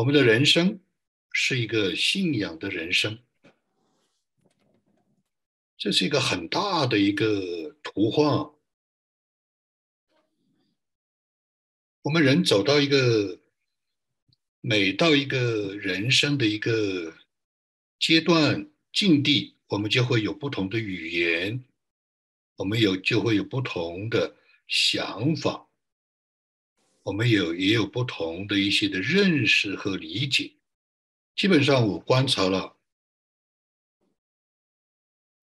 我们的人生是一个信仰的人生，这是一个很大的一个图画。我们人走到一个每到一个人生的一个阶段境地，我们就会有不同的语言，我们有就会有不同的想法。我们有也有不同的一些的认识和理解。基本上，我观察了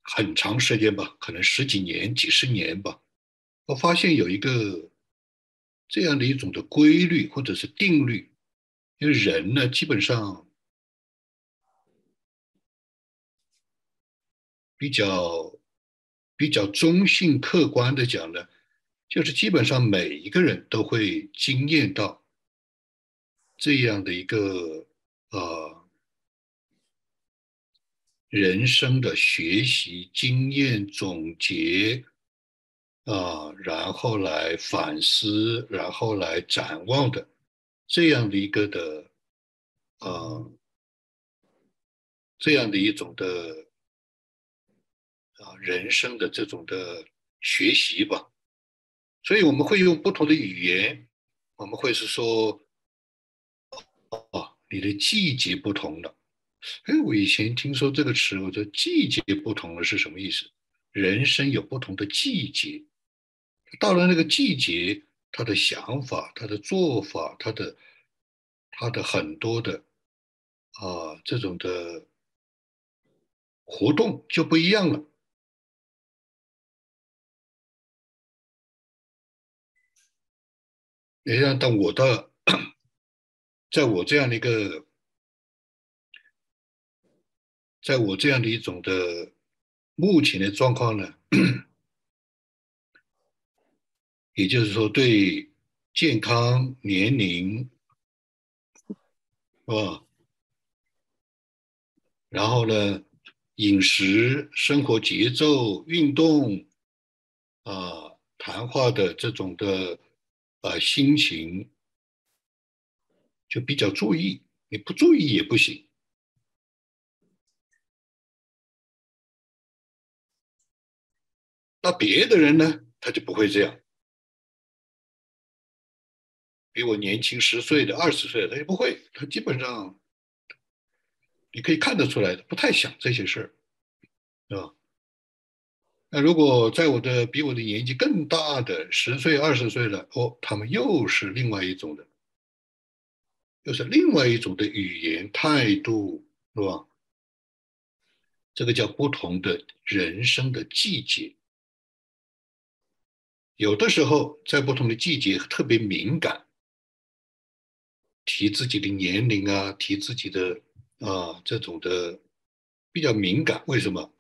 很长时间吧，可能十几年、几十年吧，我发现有一个这样的一种的规律或者是定律。因为人呢，基本上比较比较中性、客观的讲呢。就是基本上每一个人都会经验到这样的一个呃人生的学习经验总结啊，然后来反思，然后来展望的这样的一个的呃这样的一种的啊人生的这种的学习吧。所以我们会用不同的语言，我们会是说，哦，你的季节不同了。哎，我以前听说这个词，我说季节不同了是什么意思？人生有不同的季节，到了那个季节，他的想法、他的做法、他的他的很多的啊这种的活动就不一样了。你看，当我的，在我这样的一个，在我这样的一种的目前的状况呢，也就是说，对健康、年龄，是吧？然后呢，饮食、生活节奏、运动，啊，谈话的这种的。啊，心情就比较注意，你不注意也不行。那别的人呢，他就不会这样。比我年轻十岁的、二十岁的，他也不会，他基本上你可以看得出来的，不太想这些事儿，是吧？那如果在我的比我的年纪更大的十岁二十岁了哦，他们又是另外一种的，又是另外一种的语言态度，是吧？这个叫不同的人生的季节。有的时候在不同的季节特别敏感，提自己的年龄啊，提自己的啊这种的比较敏感，为什么？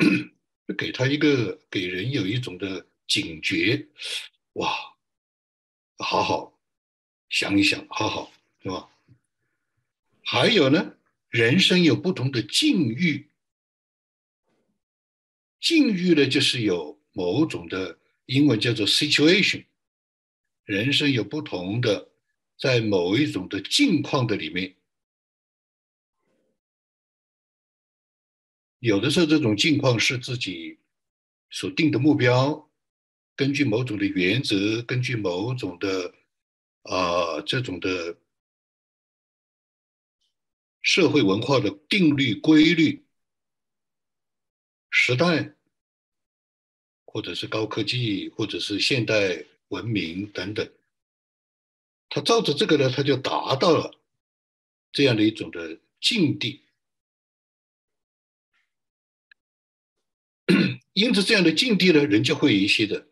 给他一个给人有一种的警觉，哇，好好想一想，好好是吧？还有呢，人生有不同的境遇，境遇呢就是有某种的英文叫做 situation，人生有不同的在某一种的境况的里面。有的时候，这种境况是自己所定的目标，根据某种的原则，根据某种的啊这种的社会文化的定律规律、时代，或者是高科技，或者是现代文明等等，他照着这个呢，他就达到了这样的一种的境地。因此，这样的境地呢，人就会有一些的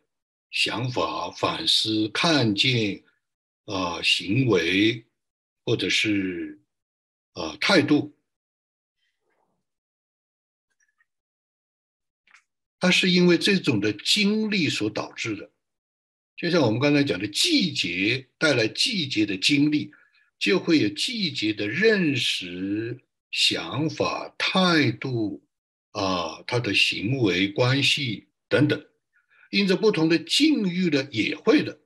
想法、反思、看见啊行为，或者是啊态度，它是因为这种的经历所导致的。就像我们刚才讲的，季节带来季节的经历，就会有季节的认识、想法、态度。啊，他的行为关系等等，因着不同的境遇呢，也会的。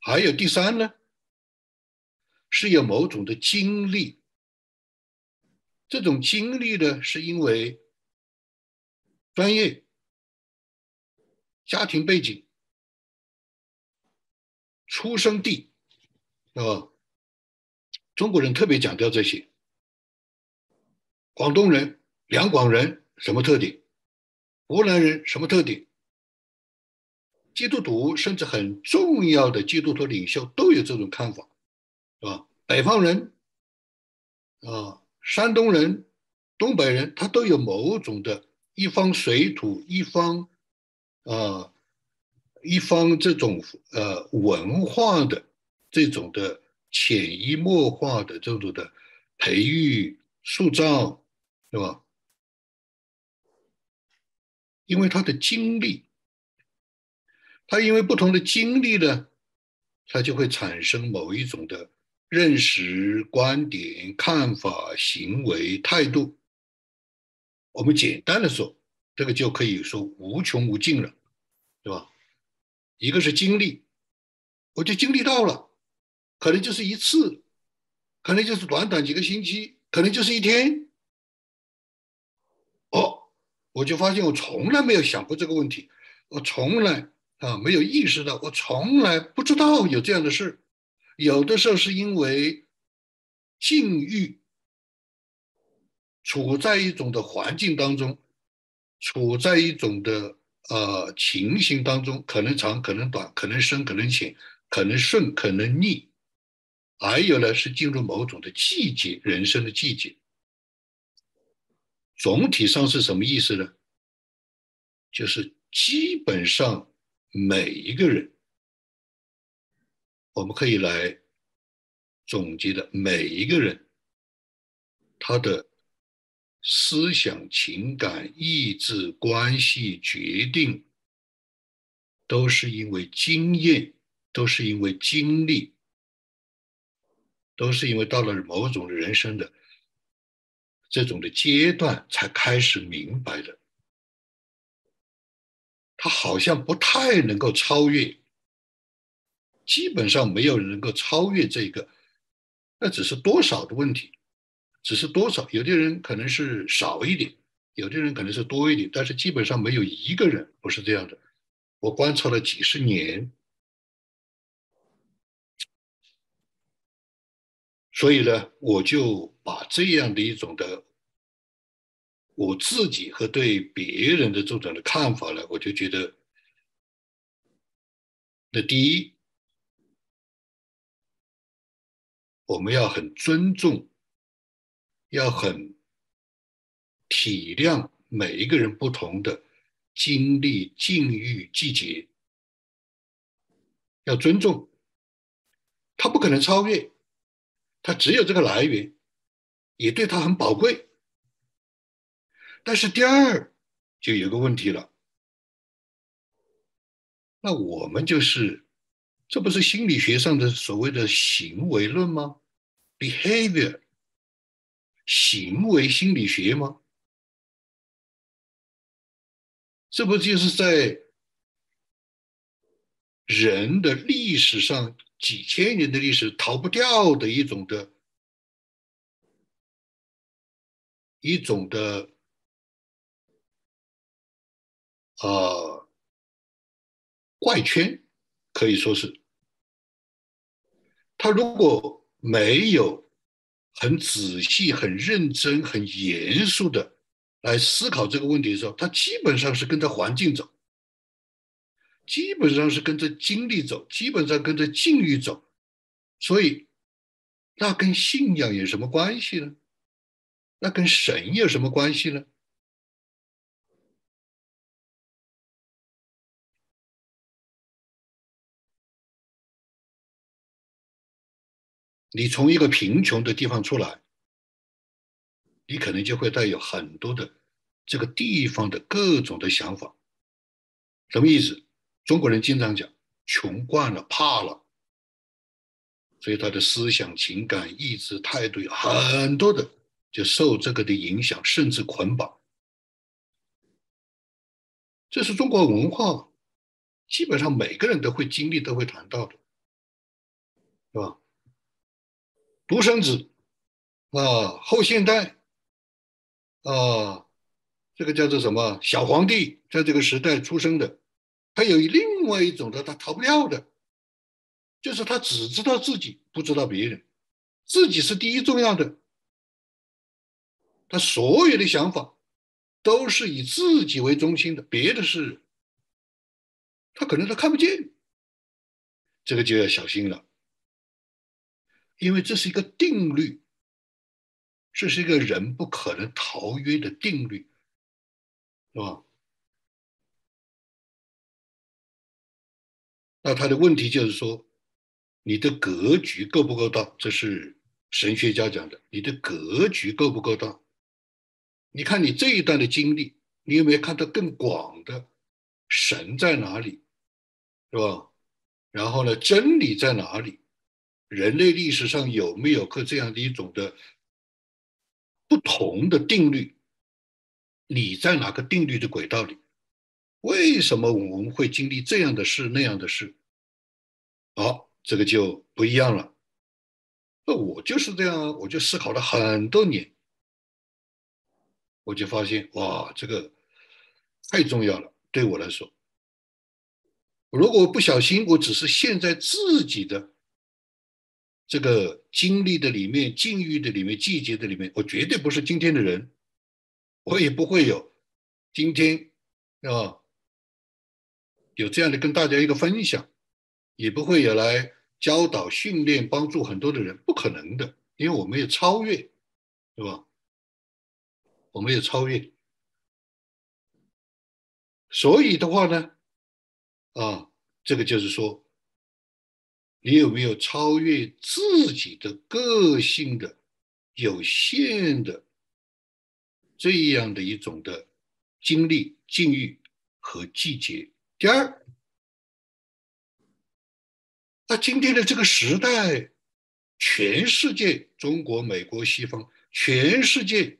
还有第三呢，是有某种的经历，这种经历呢，是因为专业、家庭背景、出生地，啊，中国人特别强调这些。广东人、两广人什么特点？湖南人什么特点？基督徒甚至很重要的基督徒领袖都有这种看法，是吧？北方人啊，山东人、东北人，他都有某种的一方水土、一方啊、一方这种呃文化的这种的潜移默化的这种的培育、塑造，对吧？因为他的经历。他因为不同的经历呢，他就会产生某一种的认识、观点、看法、行为、态度。我们简单的说，这个就可以说无穷无尽了，对吧？一个是经历，我就经历到了，可能就是一次，可能就是短短几个星期，可能就是一天。我就发现我从来没有想过这个问题，我从来。啊，没有意识到，我从来不知道有这样的事。有的时候是因为境遇，处在一种的环境当中，处在一种的呃情形当中，可能长，可能短，可能深，可能浅，可能顺，可能逆。还有呢，是进入某种的季节，人生的季节。总体上是什么意思呢？就是基本上。每一个人，我们可以来总结的每一个人，他的思想、情感、意志、关系、决定，都是因为经验，都是因为经历，都是因为到了某种人生的这种的阶段，才开始明白的。他好像不太能够超越，基本上没有人能够超越这个，那只是多少的问题，只是多少，有的人可能是少一点，有的人可能是多一点，但是基本上没有一个人不是这样的。我观察了几十年，所以呢，我就把这样的一种的。我自己和对别人的这种的看法呢，我就觉得，那第一，我们要很尊重，要很体谅每一个人不同的经历、境遇、季节，要尊重，他不可能超越，他只有这个来源，也对他很宝贵。但是第二就有个问题了，那我们就是，这不是心理学上的所谓的行为论吗？behavior，行为心理学吗？这不就是在人的历史上几千年的历史逃不掉的一种的，一种的。呃，怪圈可以说是，他如果没有很仔细、很认真、很严肃的来思考这个问题的时候，他基本上是跟着环境走，基本上是跟着经历走，基本上跟着境遇走，所以那跟信仰有什么关系呢？那跟神有什么关系呢？你从一个贫穷的地方出来，你可能就会带有很多的这个地方的各种的想法。什么意思？中国人经常讲“穷惯了，怕了”，所以他的思想、情感、意志、态度有很多的就受这个的影响，甚至捆绑。这是中国文化，基本上每个人都会经历、都会谈到的，是吧？独生子啊，后现代啊，这个叫做什么小皇帝，在这个时代出生的，他有另外一种的，他逃不掉的，就是他只知道自己，不知道别人，自己是第一重要的，他所有的想法都是以自己为中心的，别的是，他可能都看不见。这个就要小心了，因为这是一个定律，这是一个人不可能逃约的定律，是吧？那他的问题就是说，你的格局够不够大？这是神学家讲的，你的格局够不够大？你看你这一段的经历，你有没有看到更广的神在哪里，是吧？然后呢？真理在哪里？人类历史上有没有个这样的一种的不同的定律？你在哪个定律的轨道里？为什么我们会经历这样的事那样的事？好，这个就不一样了。那我就是这样，我就思考了很多年，我就发现哇，这个太重要了，对我来说。如果不小心，我只是陷在自己的这个经历的里面、境遇的里面、季节的里面，我绝对不是今天的人，我也不会有今天啊，有这样的跟大家一个分享，也不会有来教导、训练、帮助很多的人，不可能的，因为我没有超越，对吧？我没有超越，所以的话呢？啊，这个就是说，你有没有超越自己的个性的有限的这样的一种的经历、境遇和季节？第二，那今天的这个时代，全世界，中国、美国、西方，全世界。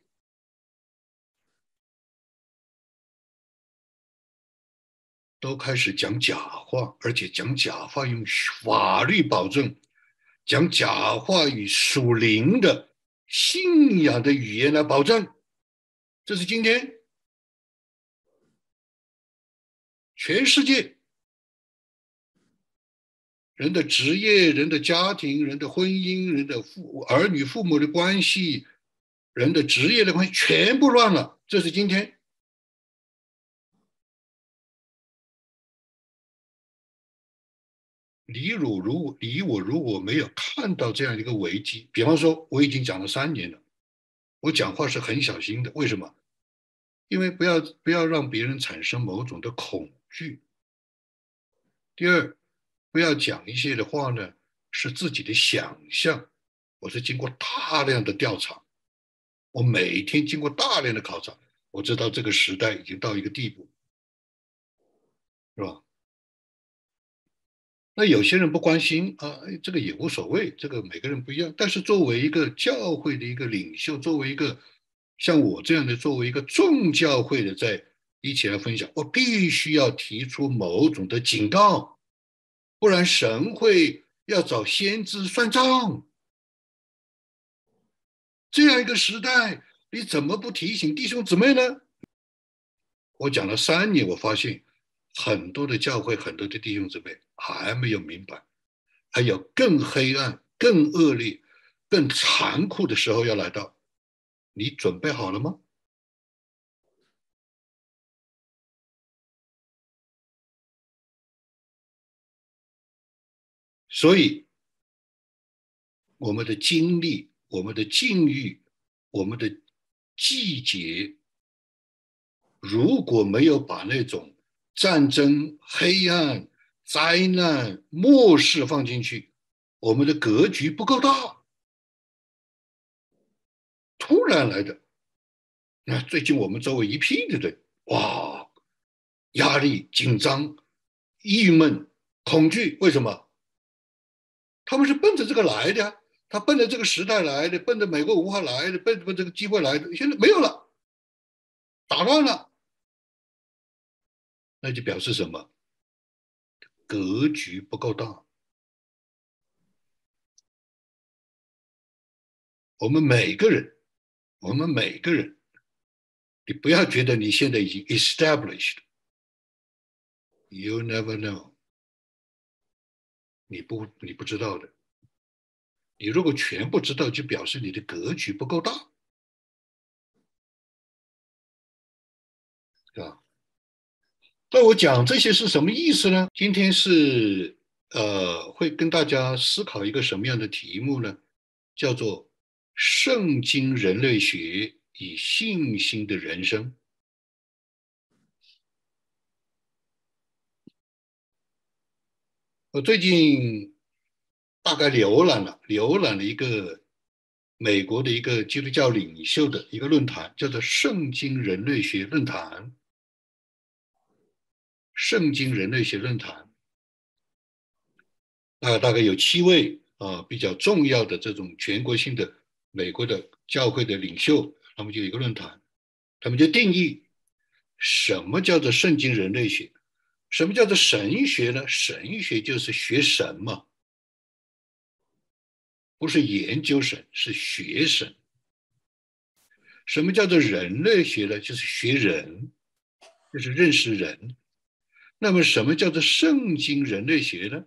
都开始讲假话，而且讲假话用法律保证，讲假话与属灵的信仰的语言来保证。这是今天全世界人的职业、人的家庭、人的婚姻、人的父儿女父母的关系、人的职业的关系全部乱了。这是今天。你如如你我如果没有看到这样一个危机，比方说我已经讲了三年了，我讲话是很小心的。为什么？因为不要不要让别人产生某种的恐惧。第二，不要讲一些的话呢，是自己的想象。我是经过大量的调查，我每天经过大量的考察，我知道这个时代已经到一个地步，是吧？那有些人不关心啊，这个也无所谓，这个每个人不一样。但是作为一个教会的一个领袖，作为一个像我这样的，作为一个众教会的，在一起来分享，我必须要提出某种的警告，不然神会要找先知算账。这样一个时代，你怎么不提醒弟兄姊妹呢？我讲了三年，我发现。很多的教会，很多的弟兄姊妹还没有明白，还有更黑暗、更恶劣、更残酷的时候要来到，你准备好了吗？所以，我们的经历、我们的境遇、我们的季节，如果没有把那种战争、黑暗、灾难、末世放进去，我们的格局不够大。突然来的，那最近我们周围一批的人，哇，压力、紧张、郁闷、恐惧，为什么？他们是奔着这个来的呀，他奔着这个时代来的，奔着美国文化来的，奔着这个机会来的，现在没有了，打乱了。那就表示什么？格局不够大。我们每个人，我们每个人，你不要觉得你现在已经 established，you never know，你不你不知道的。你如果全部知道，就表示你的格局不够大，啊。那我讲这些是什么意思呢？今天是呃，会跟大家思考一个什么样的题目呢？叫做“圣经人类学与信心的人生”。我最近。大概浏览了浏览了一个美国的一个基督教领袖的一个论坛，叫做“圣经人类学论坛”。圣经人类学论坛，啊，大概有七位啊比较重要的这种全国性的美国的教会的领袖，他们就有一个论坛，他们就定义什么叫做圣经人类学，什么叫做神学呢？神学就是学神嘛。不是研究神，是学神。什么叫做人类学呢？就是学人，就是认识人。那么，什么叫做圣经人类学呢？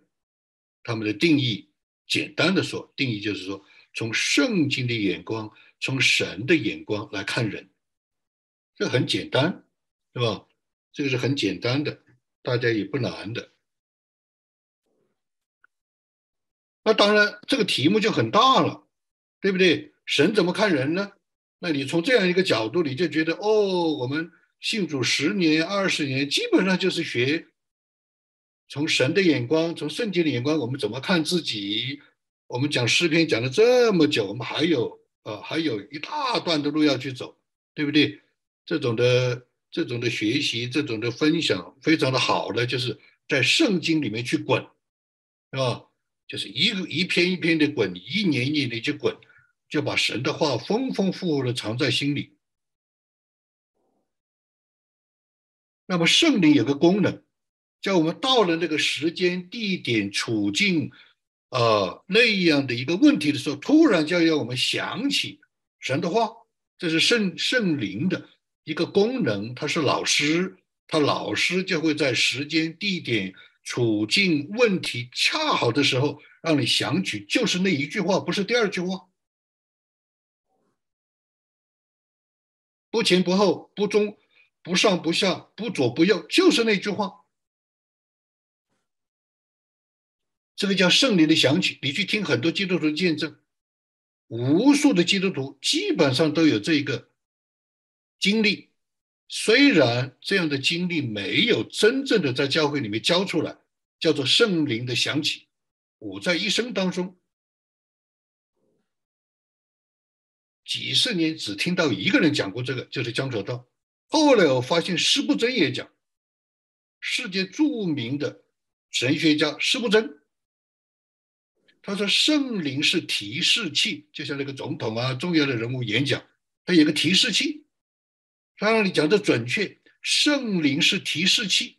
他们的定义，简单的说，定义就是说，从圣经的眼光，从神的眼光来看人。这很简单，是吧？这个是很简单的，大家也不难的。那当然，这个题目就很大了，对不对？神怎么看人呢？那你从这样一个角度，你就觉得哦，我们信主十年、二十年，基本上就是学从神的眼光、从圣经的眼光，我们怎么看自己？我们讲诗篇讲了这么久，我们还有呃，还有一大段的路要去走，对不对？这种的这种的学习，这种的分享，非常的好的，就是在圣经里面去滚，是吧？就是一个一篇一篇的滚，一年一年的去滚，就把神的话丰丰富富的藏在心里。那么圣灵有个功能，叫我们到了那个时间、地点、处境，啊那样的一个问题的时候，突然就要我们想起神的话。这是圣圣灵的一个功能，他是老师，他老师就会在时间、地点。处境问题恰好的时候，让你想起就是那一句话，不是第二句话。不前不后，不中不上不下，不左不右，就是那句话。这个叫圣灵的想起。你去听很多基督徒见证，无数的基督徒基本上都有这一个经历。虽然这样的经历没有真正的在教会里面教出来，叫做圣灵的响起。我在一生当中几十年只听到一个人讲过这个，就是江守道。后来我发现施布真也讲，世界著名的神学家施布真，他说圣灵是提示器，就像那个总统啊、重要的人物演讲，他有个提示器。他让你讲的准确，圣灵是提示器，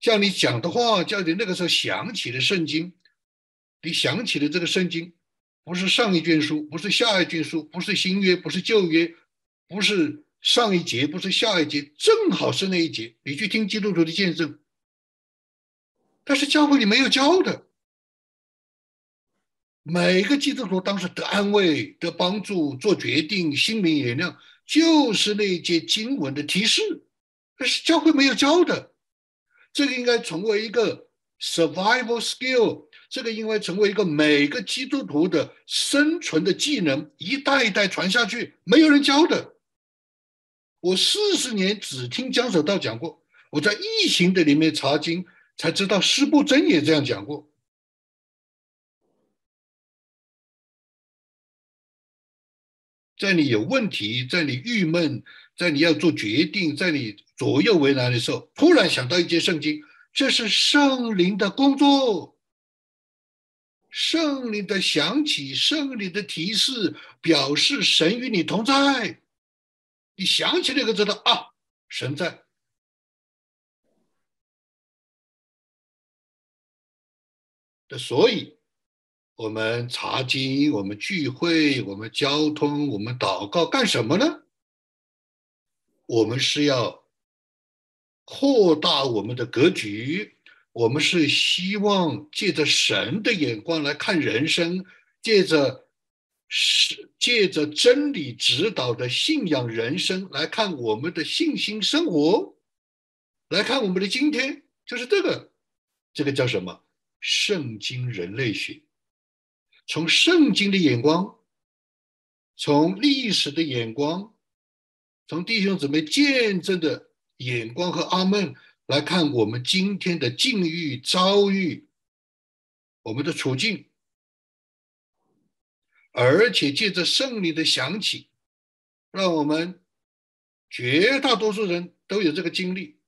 叫你讲的话，叫你那个时候想起了圣经，你想起了这个圣经，不是上一卷书，不是下一卷书，不是新约，不是旧约，不是上一节，不是下一节，正好是那一节。你去听基督徒的见证，但是教会里没有教的。每个基督徒当时得安慰、得帮助、做决定、心灵原谅，就是那节经文的提示，那是教会没有教的。这个应该成为一个 survival skill，这个应该成为一个每个基督徒的生存的技能，一代一代传下去，没有人教的。我四十年只听江守道讲过，我在异形的里面查经，才知道师布真也这样讲过。在你有问题，在你郁闷，在你要做决定，在你左右为难的时候，突然想到一节圣经，这是圣灵的工作，圣灵的响起，圣灵的提示，表示神与你同在。你想起那个知道啊，神在。的所以，我们查经，我们聚会，我们交通，我们祷告，干什么呢？我们是要扩大我们的格局，我们是希望借着神的眼光来看人生，借着是借着真理指导的信仰人生来看我们的信心生活，来看我们的今天，就是这个，这个叫什么？圣经人类学。从圣经的眼光，从历史的眼光，从弟兄姊妹见证的眼光和阿门来看我们今天的境遇遭遇，我们的处境，而且借着圣灵的响起，让我们绝大多数人都有这个经历，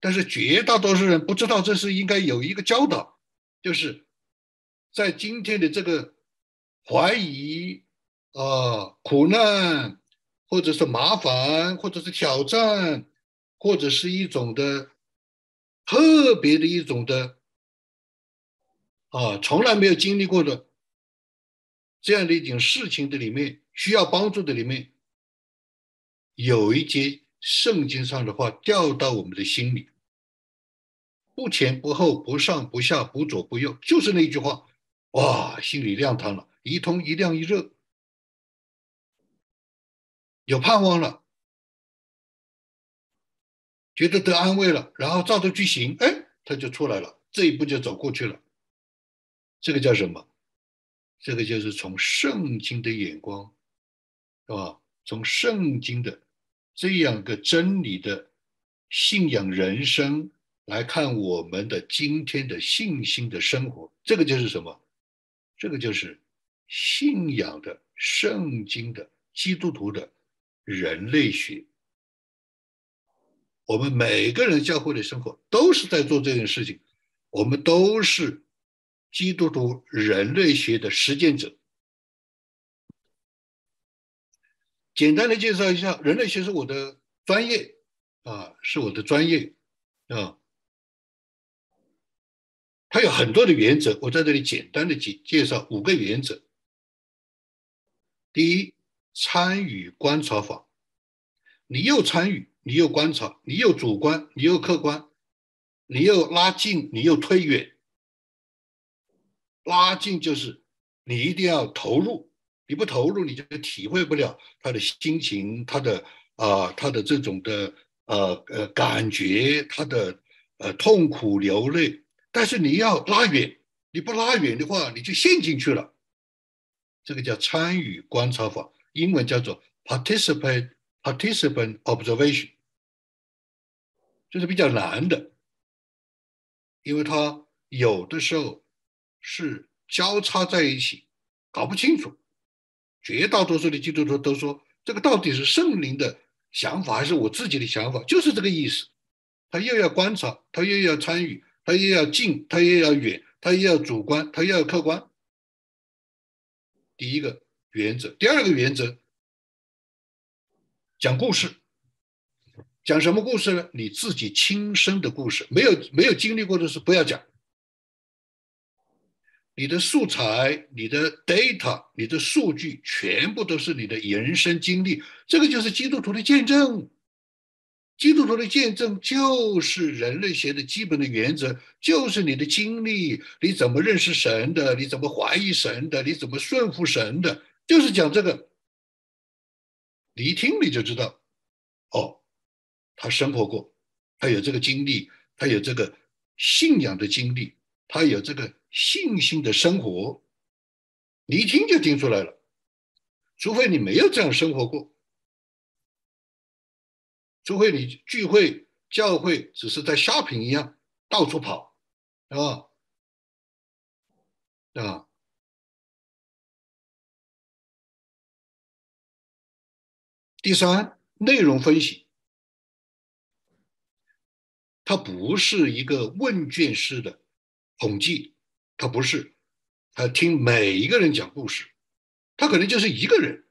但是绝大多数人不知道这是应该有一个教导，就是。在今天的这个怀疑啊、苦难，或者是麻烦，或者是挑战，或者是一种的特别的一种的啊，从来没有经历过的这样的一种事情的里面，需要帮助的里面，有一节圣经上的话掉到我们的心里，不前不后，不上不下，不左不右，就是那句话。哇，心里亮堂了，一通一亮一热，有盼望了，觉得得安慰了，然后照着去行，哎，他就出来了，这一步就走过去了。这个叫什么？这个就是从圣经的眼光，是吧？从圣经的这样一个真理的信仰人生来看我们的今天的信心的生活，这个就是什么？这个就是信仰的圣经的基督徒的人类学。我们每个人教会的生活都是在做这件事情，我们都是基督徒人类学的实践者。简单的介绍一下，人类学是我的专业啊，是我的专业啊。它有很多的原则，我在这里简单的介介绍五个原则。第一，参与观察法，你又参与，你又观察，你又主观，你又客观，你又拉近，你又推远。拉近就是你一定要投入，你不投入，你就体会不了他的心情，他的啊，他的这种的呃呃感觉，他的呃痛苦流泪。但是你要拉远，你不拉远的话，你就陷进去了。这个叫参与观察法，英文叫做 participate participant observation，这是比较难的，因为它有的时候是交叉在一起，搞不清楚。绝大多数的基督徒都说，这个到底是圣灵的想法还是我自己的想法？就是这个意思。他又要观察，他又要参与。他又要近，他又要远，他又要主观，他又要客观。第一个原则，第二个原则，讲故事，讲什么故事呢？你自己亲身的故事，没有没有经历过的事不要讲。你的素材、你的 data、你的数据，全部都是你的人生经历，这个就是基督徒的见证。基督徒的见证就是人类学的基本的原则，就是你的经历，你怎么认识神的，你怎么怀疑神的，你怎么顺服神的，就是讲这个。你一听你就知道，哦，他生活过，他有这个经历，他有这个信仰的经历，他有这个信心的生活，你一听就听出来了，除非你没有这样生活过。除非你聚会教会只是在 shopping 一样到处跑，是吧？啊。第三，内容分析，它不是一个问卷式的统计，它不是，他听每一个人讲故事，他可能就是一个人。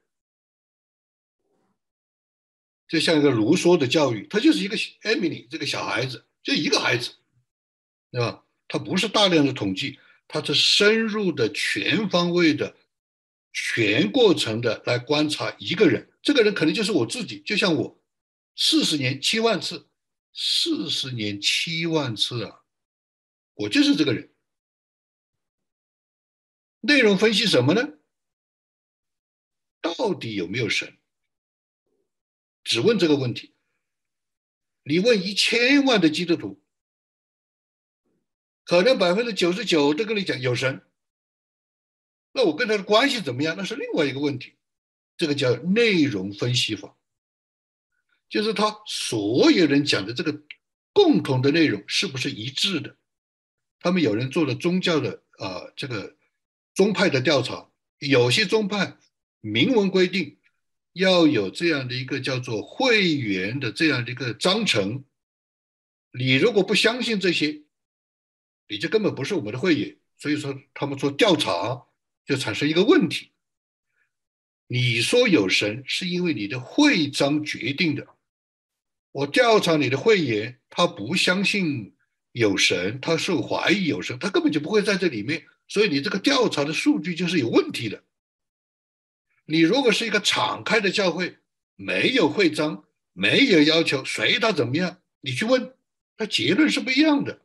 就像一个卢梭的教育，他就是一个 Emily 这个小孩子，就一个孩子，对吧？他不是大量的统计，他是深入的、全方位的、全过程的来观察一个人。这个人可能就是我自己，就像我，四十年七万次，四十年七万次啊，我就是这个人。内容分析什么呢？到底有没有神？只问这个问题。你问一千万的基督徒，可能百分之九十九都跟你讲有神。那我跟他的关系怎么样？那是另外一个问题。这个叫内容分析法，就是他所有人讲的这个共同的内容是不是一致的？他们有人做了宗教的啊，这个宗派的调查，有些宗派明文规定。要有这样的一个叫做会员的这样的一个章程，你如果不相信这些，你就根本不是我们的会员。所以说，他们做调查就产生一个问题：你说有神，是因为你的会章决定的。我调查你的会员，他不相信有神，他是怀疑有神，他根本就不会在这里面。所以你这个调查的数据就是有问题的。你如果是一个敞开的教会，没有会章，没有要求，随他怎么样，你去问，他结论是不一样的。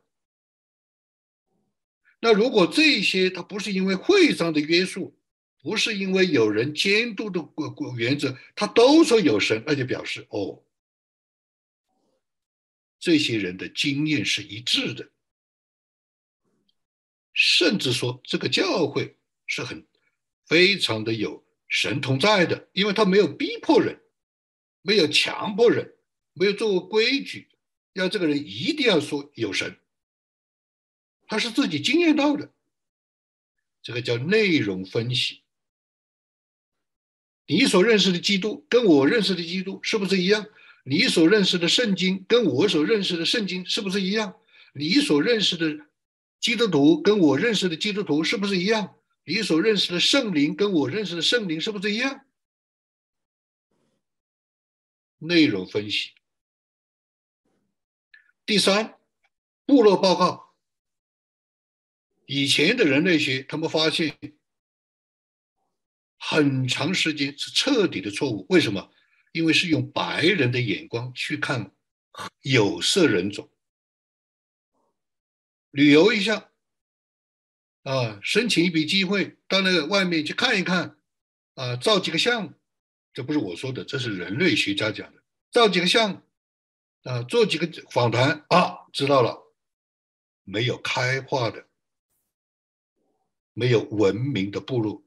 那如果这些他不是因为会章的约束，不是因为有人监督的过过原则，他都说有神，那就表示哦，这些人的经验是一致的，甚至说这个教会是很非常的有。神同在的，因为他没有逼迫人，没有强迫人，没有做过规矩，要这个人一定要说有神，他是自己经验到的，这个叫内容分析。你所认识的基督跟我认识的基督是不是一样？你所认识的圣经跟我所认识的圣经是不是一样？你所认识的基督徒跟我认识的基督徒是不是一样？你所认识的圣灵跟我认识的圣灵是不是一样？内容分析。第三，部落报告。以前的人类学，他们发现很长时间是彻底的错误。为什么？因为是用白人的眼光去看有色人种。旅游一下。啊，申请一笔机会到那个外面去看一看，啊，照几个相，这不是我说的，这是人类学家讲的。照几个相，啊，做几个访谈啊，知道了，没有开化的，没有文明的部落。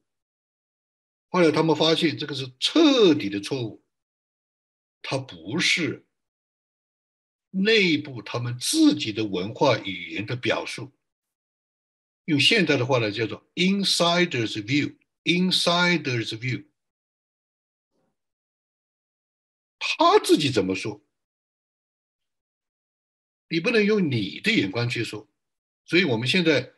后来他们发现这个是彻底的错误，它不是内部他们自己的文化语言的表述。用现代的话呢，叫做 “insider's view”，“insider's view”。他自己怎么说？你不能用你的眼光去说。所以，我们现在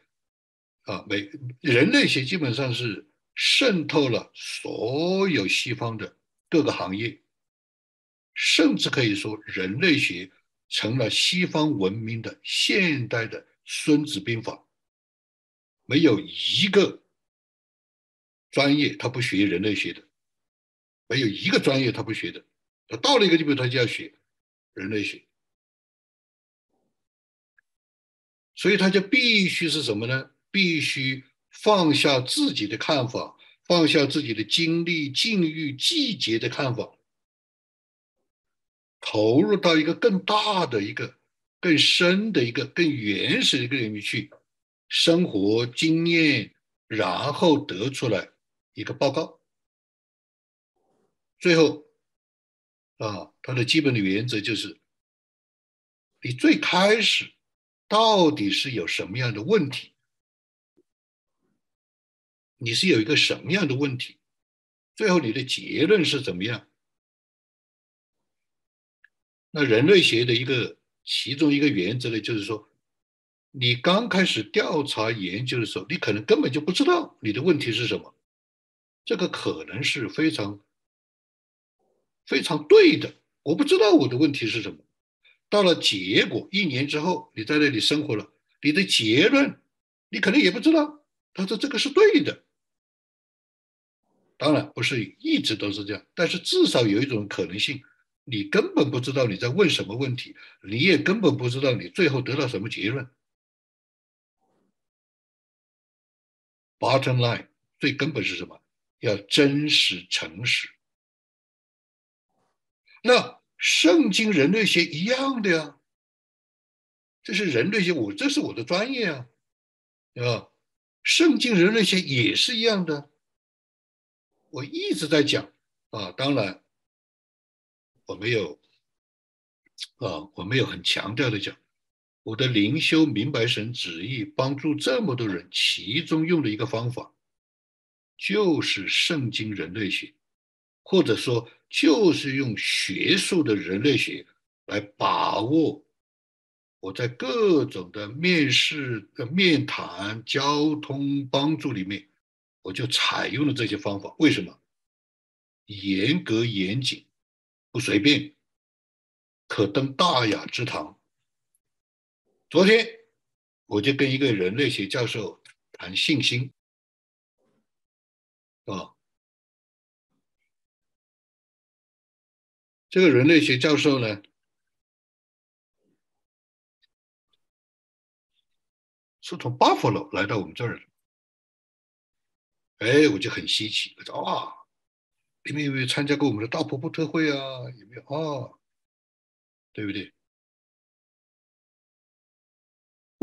啊，每人类学基本上是渗透了所有西方的各个行业，甚至可以说，人类学成了西方文明的现代的《孙子兵法》。没有一个专业他不学人类学的，没有一个专业他不学的。他到了一个地方，他就要学人类学，所以他就必须是什么呢？必须放下自己的看法，放下自己的经历、境遇、季节的看法，投入到一个更大的一个、更深的一个、更原始的一个领域去。生活经验，然后得出来一个报告。最后，啊，它的基本的原则就是：你最开始到底是有什么样的问题？你是有一个什么样的问题？最后你的结论是怎么样？那人类学的一个其中一个原则呢，就是说。你刚开始调查研究的时候，你可能根本就不知道你的问题是什么，这个可能是非常非常对的。我不知道我的问题是什么，到了结果一年之后，你在那里生活了，你的结论你可能也不知道。他说这个是对的。当然不是一直都是这样，但是至少有一种可能性，你根本不知道你在问什么问题，你也根本不知道你最后得到什么结论。Bottom line，最根本是什么？要真实诚实。那圣经人类学一样的呀，这是人类学，我这是我的专业啊，对吧，圣经人类学也是一样的。我一直在讲啊，当然我没有啊，我没有很强调的讲，我的灵修明白神旨意，帮助这么多人，其中用的一个方法就是圣经人类学，或者说就是用学术的人类学来把握我在各种的面试、的面谈、交通帮助里面。我就采用了这些方法，为什么？严格严谨，不随便，可登大雅之堂。昨天我就跟一个人类学教授谈信心，啊，这个人类学教授呢，是从巴佛罗来到我们这儿的。哎，我就很稀奇，我说啊，你们有没有参加过我们的大瀑布特会啊？有没有啊？对不对？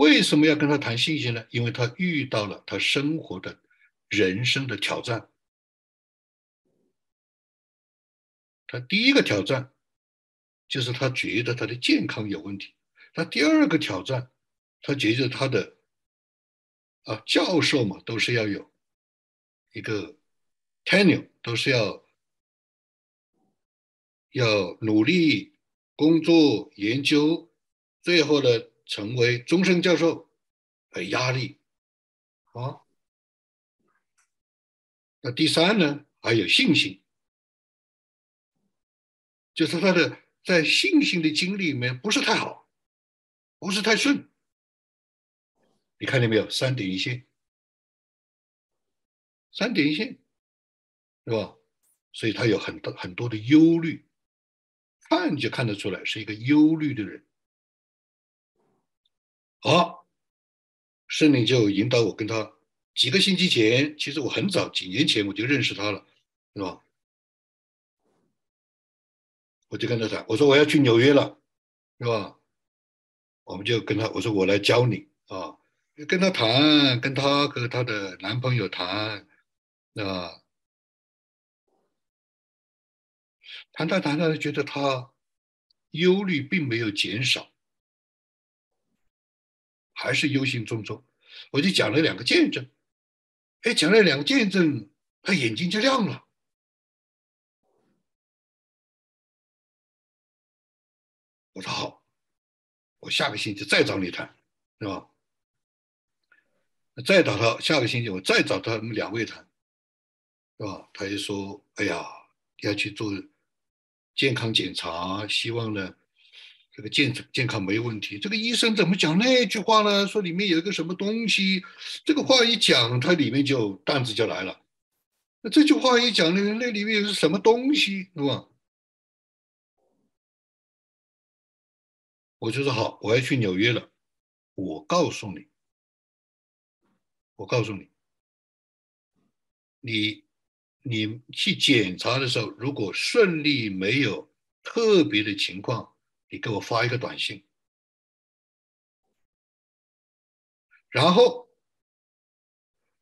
为什么要跟他谈信心呢？因为他遇到了他生活的人生的挑战。他第一个挑战就是他觉得他的健康有问题。他第二个挑战，他觉得他的啊教授嘛都是要有。一个 tenure 都是要要努力工作研究，最后呢成为终身教授，呃压力啊。那第三呢还有信心，就是他的在信心的经历里面不是太好，不是太顺。你看见没有？三点一线。三点一线，是吧？所以他有很多很多的忧虑，看就看得出来是一个忧虑的人。好，圣灵就引导我跟他几个星期前，其实我很早几年前我就认识他了，是吧？我就跟他讲，我说我要去纽约了，是吧？我们就跟他我说我来教你啊，跟他谈，跟他和他的男朋友谈。啊谈谈谈谈，觉得他忧虑并没有减少，还是忧心忡忡。我就讲了两个见证，哎，讲了两个见证，他眼睛就亮了。我说好，我下个星期再找你谈，是吧？再找他，下个星期我再找他们两位谈。是吧？他就说：“哎呀，要去做健康检查，希望呢，这个健健康没问题。这个医生怎么讲那句话呢？说里面有一个什么东西？这个话一讲，他里面就担子就来了。那这句话一讲呢，那里面是什么东西？是吧？我就说好，我要去纽约了。我告诉你，我告诉你，你。”你去检查的时候，如果顺利没有特别的情况，你给我发一个短信。然后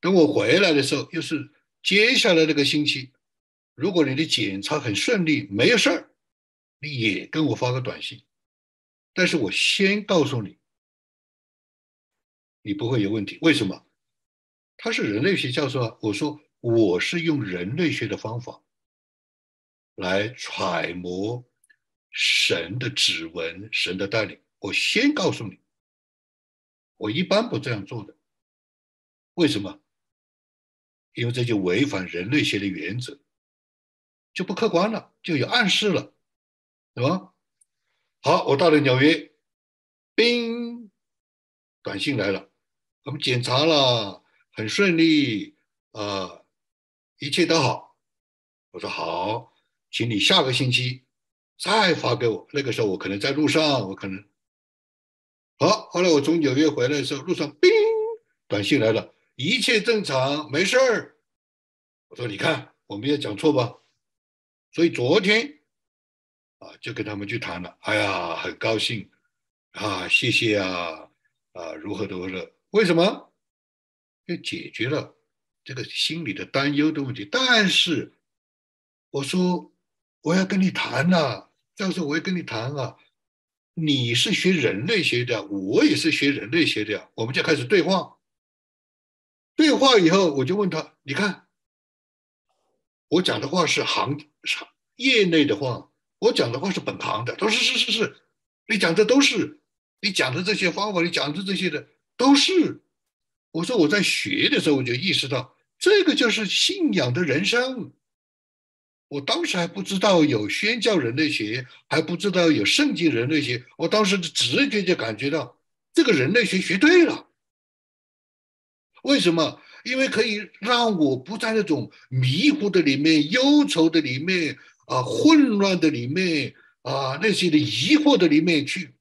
等我回来的时候，又是接下来那个星期，如果你的检查很顺利，没有事儿，你也跟我发个短信。但是我先告诉你，你不会有问题。为什么？他是人类学教授啊。我说。我是用人类学的方法来揣摩神的指纹、神的带领。我先告诉你，我一般不这样做的。为什么？因为这就违反人类学的原则，就不客观了，就有暗示了，对吧？好，我到了纽约，冰，短信来了，我们检查了，很顺利，呃，一切都好。我说好，请你下个星期再发给我。那个时候我可能在路上，我可能好。后来我从纽约回来的时候，路上叮，短信来了，一切正常，没事儿。我说你看，我没有讲错吧？所以昨天啊，就跟他们去谈了。哎呀，很高兴啊，谢谢啊，啊，如何如何的？为什么？就解决了这个心理的担忧的问题。但是我说我要跟你谈呐，教授，我也跟你谈啊。你是学人类学的，我也是学人类学的，我们就开始对话。对话以后，我就问他，你看。我讲的话是行行业内的话，我讲的话是本行的。他说是是是，你讲的都是，你讲的这些方法，你讲的这些的都是。我说我在学的时候我就意识到，这个就是信仰的人生。我当时还不知道有宣教人类学，还不知道有圣经人类学，我当时直觉就感觉到这个人类学学对了。为什么？因为可以让我不在那种迷糊的里面、忧愁的里面啊、混乱的里面啊、那些的疑惑的里面去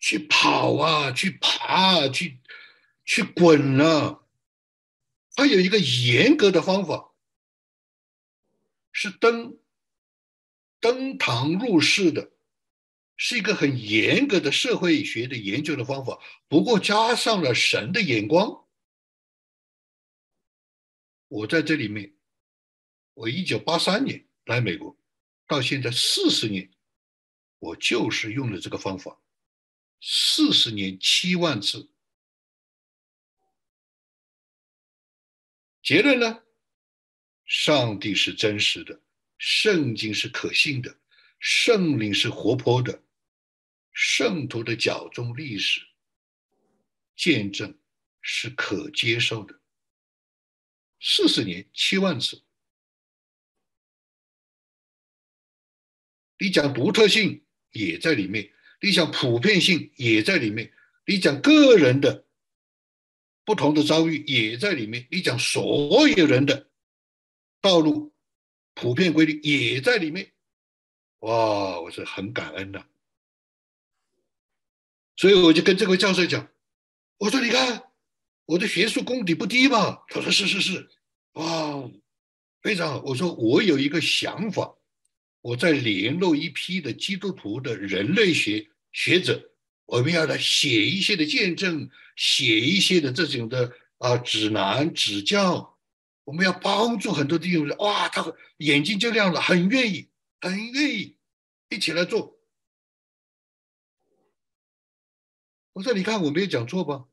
去跑啊、去爬啊、去去滚啊。它有一个严格的方法，是登登堂入室的，是一个很严格的社会学的研究的方法。不过加上了神的眼光。我在这里面，我一九八三年来美国，到现在四十年，我就是用的这个方法，四十年七万次。结论呢？上帝是真实的，圣经是可信的，圣灵是活泼的，圣徒的脚中历史见证是可接受的。四十年七万次，你讲独特性也在里面，你讲普遍性也在里面，你讲个人的不同的遭遇也在里面，你讲所有人的道路普遍规律也在里面。哇，我是很感恩的，所以我就跟这位教授讲，我说你看。我的学术功底不低吧？他说是是是，哇，非常好。我说我有一个想法，我在联络一批的基督徒的人类学学者，我们要来写一些的见证，写一些的这种的啊指南指教，我们要帮助很多弟兄。哇，他眼睛就亮了，很愿意，很愿意一起来做。我说你看我没有讲错吧？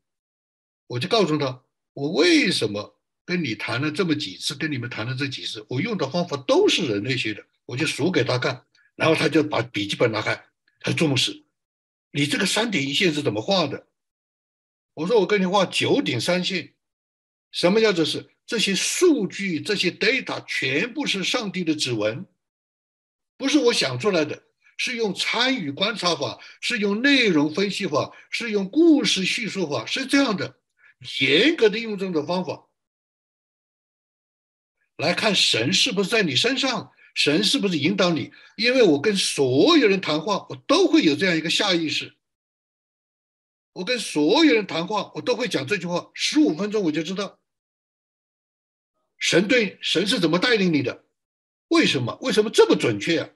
我就告诉他，我为什么跟你谈了这么几次，跟你们谈了这几次，我用的方法都是人类学的，我就数给他看，然后他就把笔记本拿开，他重视，你这个三点一线是怎么画的？我说我跟你画九点三线，什么叫做是这些数据，这些 data 全部是上帝的指纹，不是我想出来的，是用参与观察法，是用内容分析法，是用故事叙述法，是这样的。严格的用这种方法来看神是不是在你身上，神是不是引导你？因为我跟所有人谈话，我都会有这样一个下意识。我跟所有人谈话，我都会讲这句话，十五分钟我就知道神对神是怎么带领你的。为什么？为什么这么准确啊？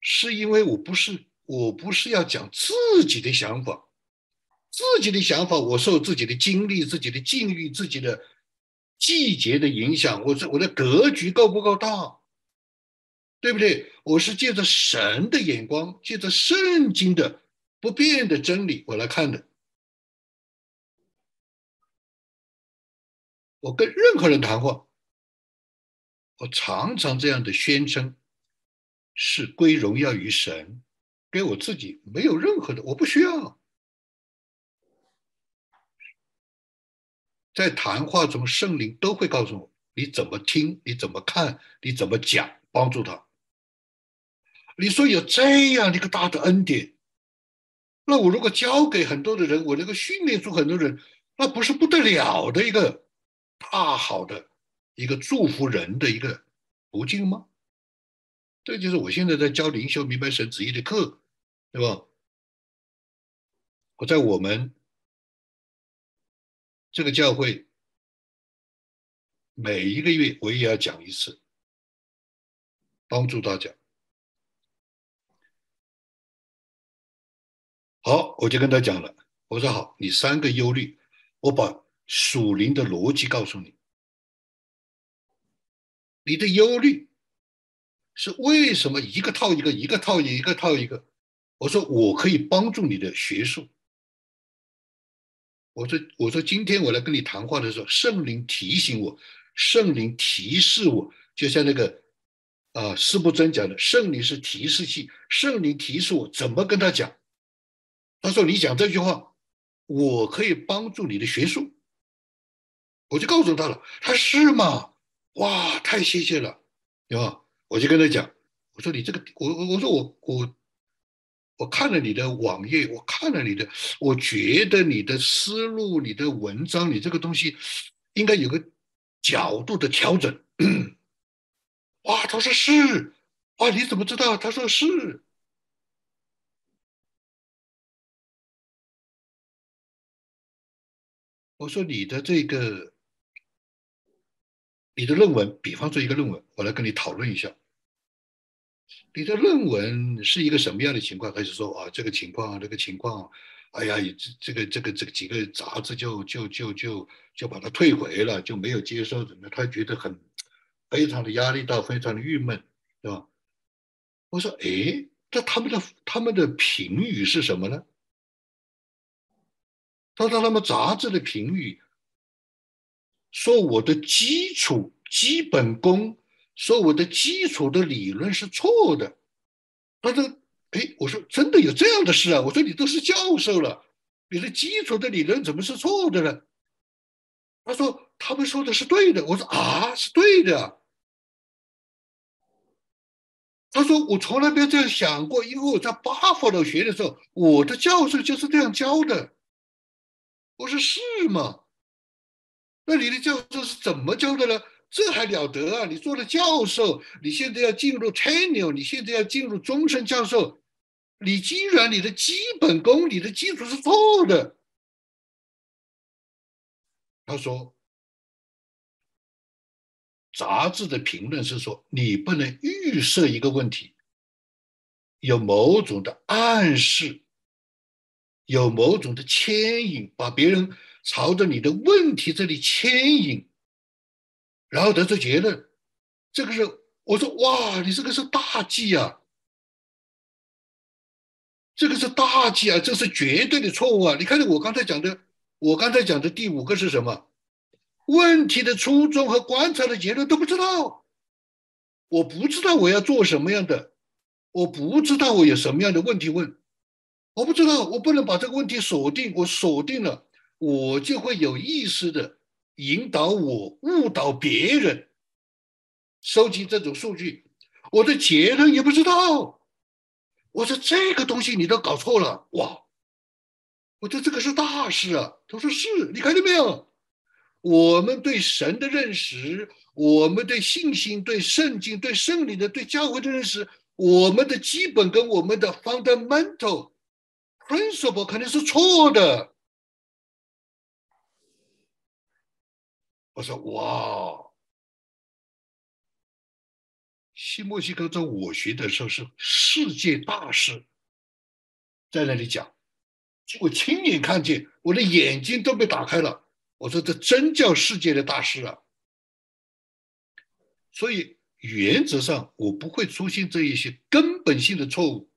是因为我不是我不是要讲自己的想法。自己的想法，我受自己的经历、自己的境遇、自己的季节的影响，我这我的格局够不够大？对不对？我是借着神的眼光，借着圣经的不变的真理，我来看的。我跟任何人谈话，我常常这样的宣称，是归荣耀于神，给我自己没有任何的，我不需要。在谈话中，圣灵都会告诉我你怎么听，你怎么看，你怎么讲，帮助他。你说有这样的一个大的恩典，那我如果教给很多的人，我能够训练出很多人，那不是不得了的一个大好的一个祝福人的一个途径吗？这就是我现在在教灵修明白神旨意的课，对吧？我在我们这个教会每一个月我也要讲一次，帮助大家。好，我就跟他讲了。我说好，你三个忧虑，我把属灵的逻辑告诉你。你的忧虑是为什么一个套一个，一个套一个一个套一个？我说我可以帮助你的学术。我说我说今天我来跟你谈话的时候，圣灵提醒我，圣灵提示我，就像那个啊，师不真讲的，圣灵是提示器，圣灵提示我怎么跟他讲。他说：“你讲这句话，我可以帮助你的学术。”我就告诉他了，他是吗？哇，太谢谢了，对吧？我就跟他讲，我说你这个，我我我说我我我看了你的网页，我看了你的，我觉得你的思路、你的文章、你这个东西应该有个角度的调整。哇，他说是，哇，你怎么知道？他说是。我说你的这个，你的论文，比方说一个论文，我来跟你讨论一下。你的论文是一个什么样的情况？还是说啊，这个情况，那个情况，哎呀，这这个这个这个几个杂志就就就就就把它退回了，就没有接受怎么？他觉得很非常的压力大，非常的郁闷，对吧？我说，哎，这他们的他们的评语是什么呢？他说：“他们杂志的评语说我的基础基本功，说我的基础的理论是错的。”他说：“哎，我说真的有这样的事啊？我说你都是教授了，你的基础的理论怎么是错的呢？”他说：“他们说的是对的。”我说：“啊，是对的。”他说：“我从来没有这样想过，因为我在巴佛罗学的时候，我的教授就是这样教的。”我说是吗？那你的教授是怎么教的呢？这还了得啊！你做了教授，你现在要进入 tenure，你现在要进入终身教授，你既然你的基本功、你的基础是错的，他说，杂志的评论是说你不能预设一个问题，有某种的暗示。有某种的牵引，把别人朝着你的问题这里牵引，然后得出结论。这个是我说哇，你这个是大忌啊！这个是大忌啊！这是绝对的错误啊！你看我刚才讲的，我刚才讲的第五个是什么？问题的初衷和观察的结论都不知道。我不知道我要做什么样的，我不知道我有什么样的问题问。我不知道，我不能把这个问题锁定。我锁定了，我就会有意识的引导我误导别人，收集这种数据。我的结论也不知道。我说这个东西你都搞错了，哇！我说这个是大事啊。他说是，你看见没有？我们对神的认识，我们对信心、对圣经、对圣灵的、对教会的认识，我们的基本跟我们的 fundamental。principle 肯定是错的。我说哇，新墨西哥州我学的时候是世界大事，在那里讲，我亲眼看见，我的眼睛都被打开了。我说这真叫世界的大事啊！所以原则上我不会出现这一些根本性的错误。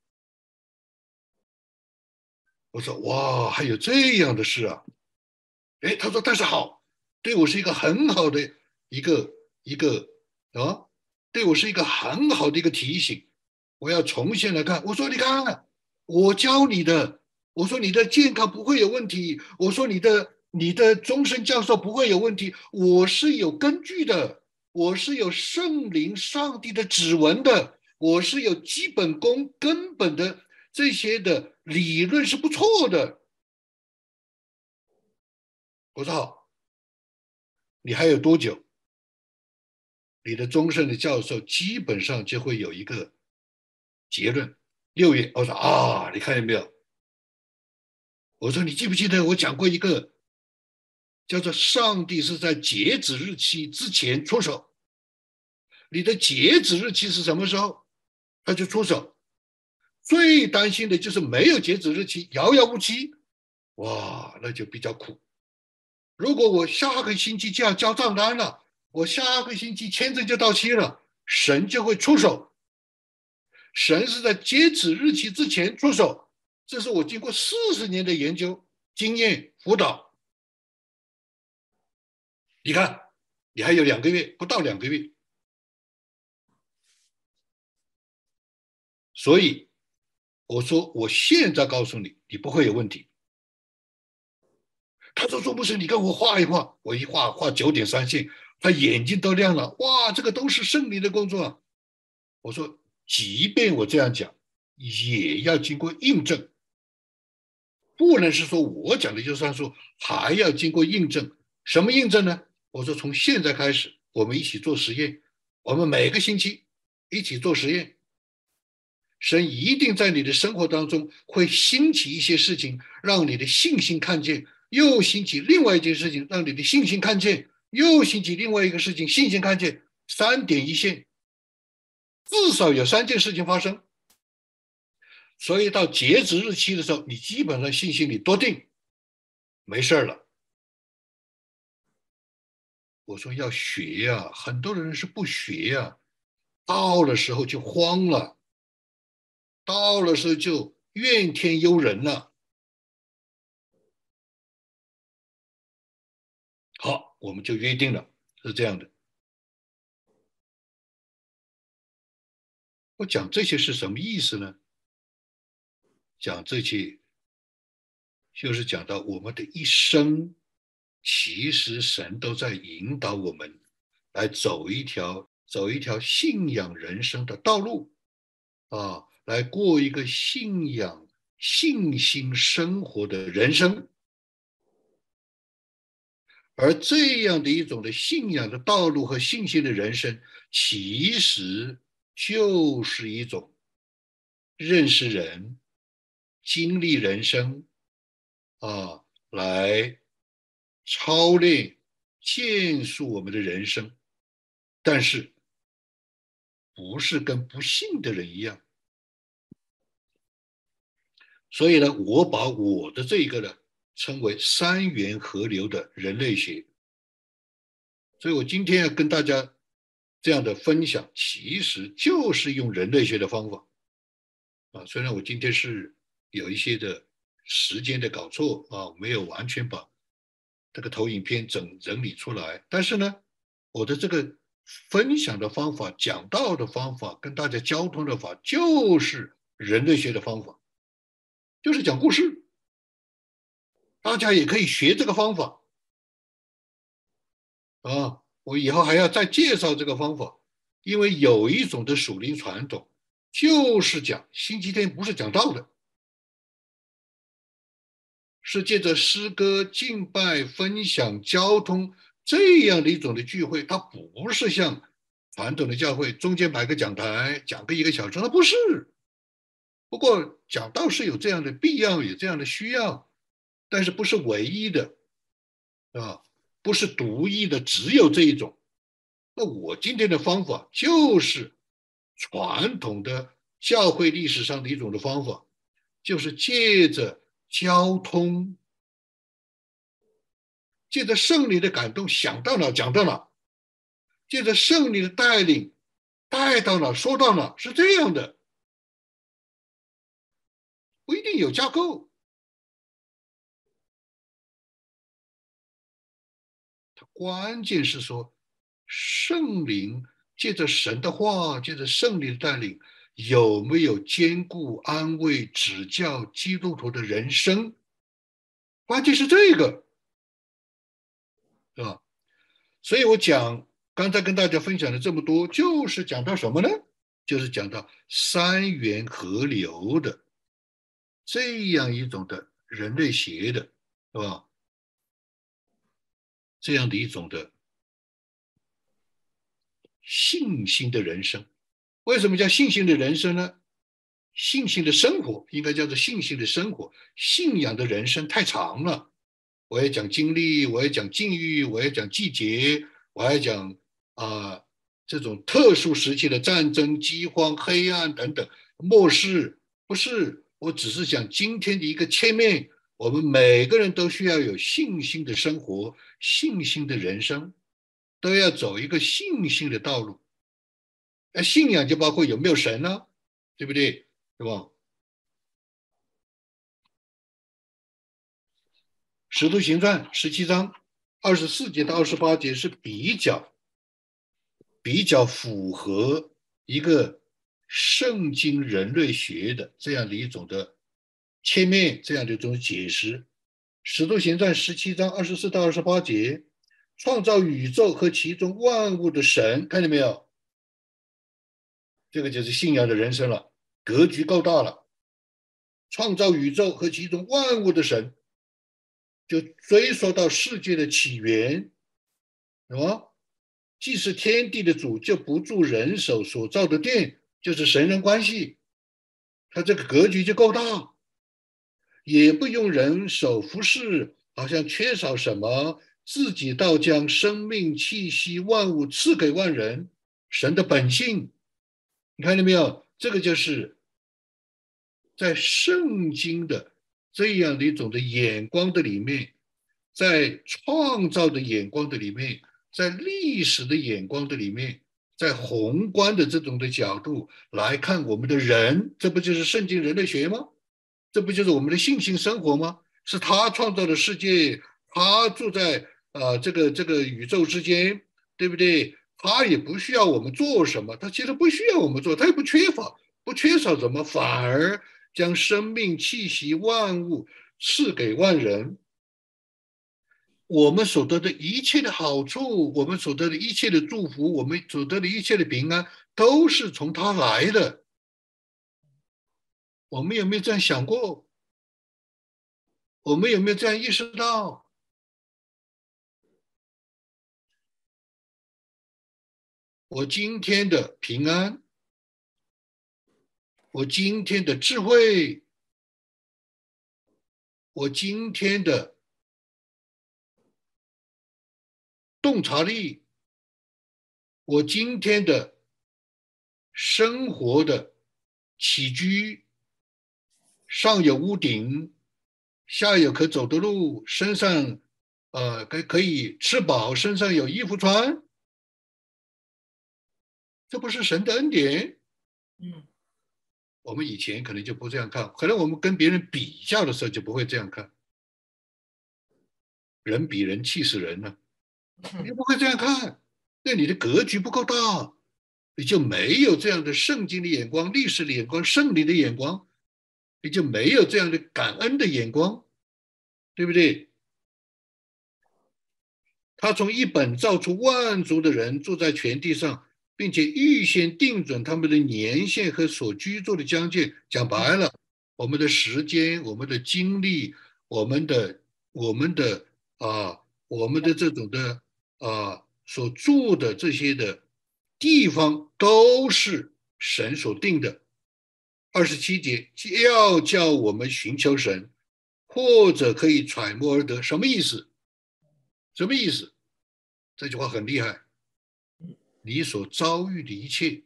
我说哇，还有这样的事啊！哎，他说但是好，对我是一个很好的一个一个啊，对我是一个很好的一个提醒。我要重新来看。我说你看，我教你的，我说你的健康不会有问题，我说你的你的终身教授不会有问题，我是有根据的，我是有圣灵上帝的指纹的，我是有基本功根本的这些的。理论是不错的。我说好，你还有多久？你的终身的教授基本上就会有一个结论。六月，我说啊，你看见没有？我说你记不记得我讲过一个叫做“上帝是在截止日期之前出手”。你的截止日期是什么时候，他就出手。最担心的就是没有截止日期，遥遥无期，哇，那就比较苦。如果我下个星期就要交账单了。我下个星期签证就到期了，神就会出手。神是在截止日期之前出手，这是我经过四十年的研究经验辅导。你看，你还有两个月，不到两个月，所以我说我现在告诉你，你不会有问题。他说：“钟博士，你跟我画一画。”我一画画九点三线。他眼睛都亮了，哇，这个都是圣灵的工作。我说，即便我这样讲，也要经过印证，不能是说我讲的就算数，还要经过印证。什么印证呢？我说，从现在开始，我们一起做实验，我们每个星期一起做实验。神一定在你的生活当中会兴起一些事情，让你的信心看见；又兴起另外一件事情，让你的信心看见。又兴起另外一个事情，信心看见三点一线，至少有三件事情发生。所以到截止日期的时候，你基本上信心你多定，没事儿了。我说要学呀，很多人是不学呀，到了时候就慌了，到了时候就怨天尤人了。好。我们就约定了，是这样的。我讲这些是什么意思呢？讲这些，就是讲到我们的一生，其实神都在引导我们来走一条走一条信仰人生的道路，啊，来过一个信仰信心生活的人生。而这样的一种的信仰的道路和信心的人生，其实就是一种认识人、经历人生啊，来操练、建树我们的人生。但是，不是跟不信的人一样。所以呢，我把我的这个呢。称为三元河流的人类学，所以我今天要跟大家这样的分享，其实就是用人类学的方法啊。虽然我今天是有一些的时间的搞错啊，没有完全把这个投影片整整理出来，但是呢，我的这个分享的方法、讲道的方法、跟大家交通的法，就是人类学的方法，就是讲故事。大家也可以学这个方法啊！我以后还要再介绍这个方法，因为有一种的属灵传统，就是讲星期天不是讲道的，是借着诗歌、敬拜、分享、交通这样的一种的聚会，它不是像传统的教会中间摆个讲台讲个一个小时，它不是。不过讲道是有这样的必要，有这样的需要。但是不是唯一的，啊，不是独一的，只有这一种。那我今天的方法就是传统的教会历史上的一种的方法，就是借着交通，借着圣灵的感动，想到哪讲到哪，借着圣灵的带领，带到哪说到哪，是这样的，不一定有架构。关键是说，圣灵借着神的话，借着圣灵的带领，有没有兼顾、安慰、指教基督徒的人生？关键是这个，是吧？所以我讲刚才跟大家分享了这么多，就是讲到什么呢？就是讲到三元合流的这样一种的人类学的，是吧？这样的一种的信心的人生，为什么叫信心的人生呢？信心的生活应该叫做信心的生活，信仰的人生太长了。我也讲经历，我也讲境遇，我也讲季节，我还讲啊这种特殊时期的战争、饥荒、黑暗等等。末世不是，我只是讲今天的一个切面。我们每个人都需要有信心的生活，信心的人生，都要走一个信心的道路。那信仰就包括有没有神呢？对不对？对吧？《使徒行传》十七章二十四节到二十八节是比较比较符合一个圣经人类学的这样的一种的前面，这样的一种解释。《使徒行传》十七章二十四到二十八节，创造宇宙和其中万物的神，看见没有？这个就是信仰的人生了，格局够大了。创造宇宙和其中万物的神。就追溯到世界的起源，什么？既是天地的主，就不住人手所造的殿，就是神人关系。他这个格局就够大，也不用人手服侍，好像缺少什么，自己倒将生命气息万物赐给万人。神的本性，你看见没有？这个就是在圣经的。这样的一种的眼光的里面，在创造的眼光的里面，在历史的眼光的里面，在宏观的这种的角度来看我们的人，这不就是圣经人类学吗？这不就是我们的信心生活吗？是他创造的世界，他住在啊这个这个宇宙之间，对不对？他也不需要我们做什么，他其实不需要我们做，他也不缺乏，不缺少什么，反而。将生命气息万物赐给万人，我们所得的一切的好处，我们所得的一切的祝福，我们所得的一切的平安，都是从他来的。我们有没有这样想过？我们有没有这样意识到？我今天的平安。我今天的智慧，我今天的洞察力，我今天的生活的起居，上有屋顶，下有可走的路，身上呃可可以吃饱，身上有衣服穿，这不是神的恩典？嗯。我们以前可能就不这样看，可能我们跟别人比较的时候就不会这样看。人比人气死人了，你不会这样看，那你的格局不够大，你就没有这样的圣经的眼光、历史的眼光、圣灵的眼光，你就没有这样的感恩的眼光，对不对？他从一本造出万族的人，住在全地上。并且预先定准他们的年限和所居住的疆界。讲白了，我们的时间、我们的精力、我们的、我们的啊、我们的这种的啊所住的这些的地方，都是神所定的。二十七节要叫我们寻求神，或者可以揣摩而得，什么意思？什么意思？这句话很厉害。你所遭遇的一切，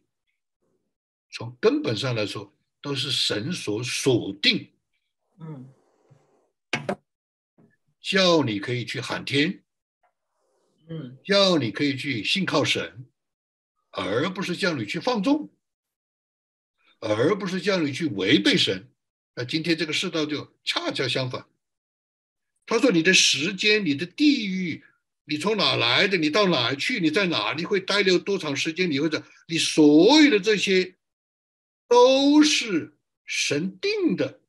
从根本上来说，都是神所锁定。嗯，叫你可以去喊天，嗯，叫你可以去信靠神，而不是叫你去放纵，而不是叫你去违背神。那今天这个世道就恰恰相反。他说：“你的时间，你的地域。”你从哪来的？你到哪去？你在哪？你会待留多长时间？你会在？你所有的这些都是神定的，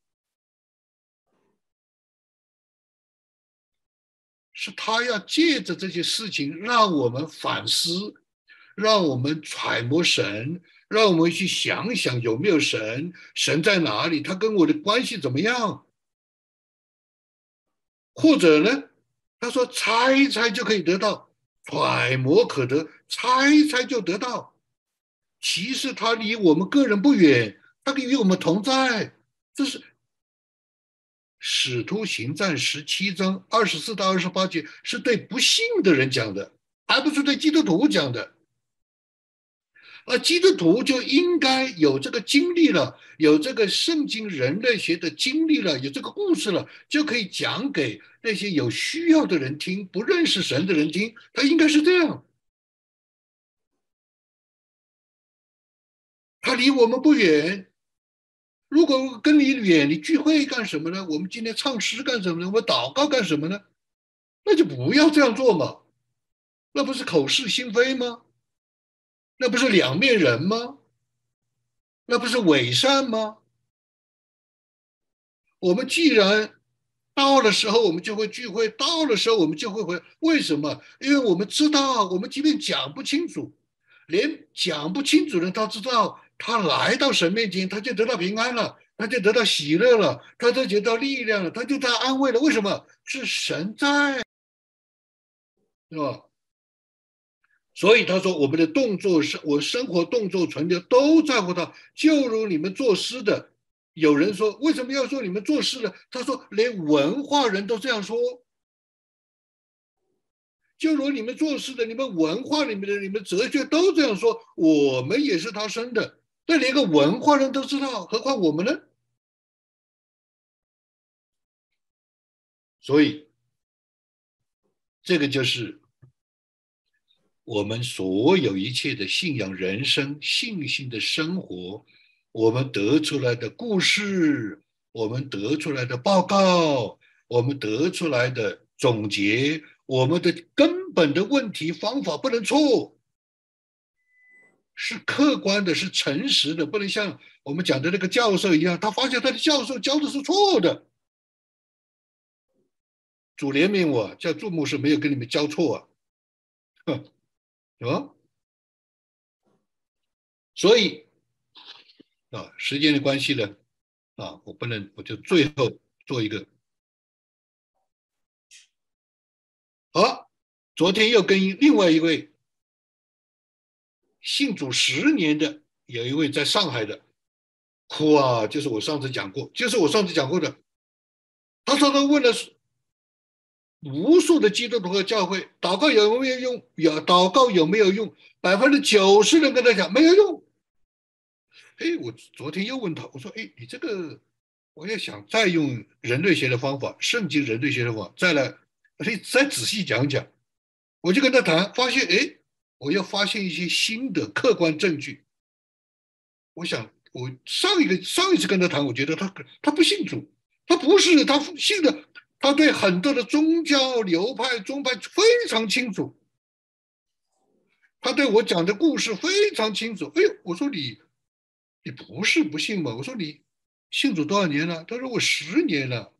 是他要借着这些事情让我们反思，让我们揣摩神，让我们去想想有没有神，神在哪里，他跟我的关系怎么样？或者呢，他说猜一猜就可以得到，揣摩可得，猜一猜就得到。其实他离我们个人不远，他可与我们同在。这是《使徒行传》十七章二十四到二十八节，是对不信的人讲的，而不是对基督徒讲的。而基督徒就应该有这个经历了，有这个圣经人类学的经历了，有这个故事了，就可以讲给那些有需要的人听，不认识神的人听。他应该是这样。他离我们不远，如果跟你远，你聚会干什么呢？我们今天唱诗干什么呢？我们祷告干什么呢？那就不要这样做嘛，那不是口是心非吗？那不是两面人吗？那不是伪善吗？我们既然到了时候，我们就会聚会；到了时候，我们就会回。为什么？因为我们知道，我们即便讲不清楚，连讲不清楚的他知道，他来到神面前，他就得到平安了，他就得到喜乐了，他就得到力量了，他就得到安慰了。为什么？是神在，是吧？所以他说：“我们的动作是，我生活动作、存留都在乎他。就如你们作诗的，有人说为什么要说你们作诗的？他说连文化人都这样说。就如你们做事的，你们文化里面的、你们哲学都这样说。我们也是他生的，那连个文化人都知道，何况我们呢？所以这个就是。”我们所有一切的信仰、人生、信心的生活，我们得出来的故事，我们得出来的报告，我们得出来的总结，我们的根本的问题方法不能错，是客观的，是诚实的，不能像我们讲的那个教授一样，他发现他的教授教的是错的。主怜悯我，叫祝牧师没有跟你们教错啊，哼哼。啊，所以啊，时间的关系呢，啊，我不能，我就最后做一个。好，昨天又跟另外一位信主十年的，有一位在上海的，哭啊，就是我上次讲过，就是我上次讲过的，他说他问的是。无数的基督徒和教会祷告有没有用？有祷告有没有用？百分之九十人跟他讲没有用。哎，我昨天又问他，我说：“哎，你这个，我也想再用人类学的方法，圣经人类学的方法再来，你再仔细讲讲。”我就跟他谈，发现哎，我要发现一些新的客观证据。我想，我上一个上一次跟他谈，我觉得他他不信主，他不是他信的。他对很多的宗教流派、宗派非常清楚，他对我讲的故事非常清楚。哎呦，我说你，你不是不信吗？我说你信主多少年了？他说我十年了，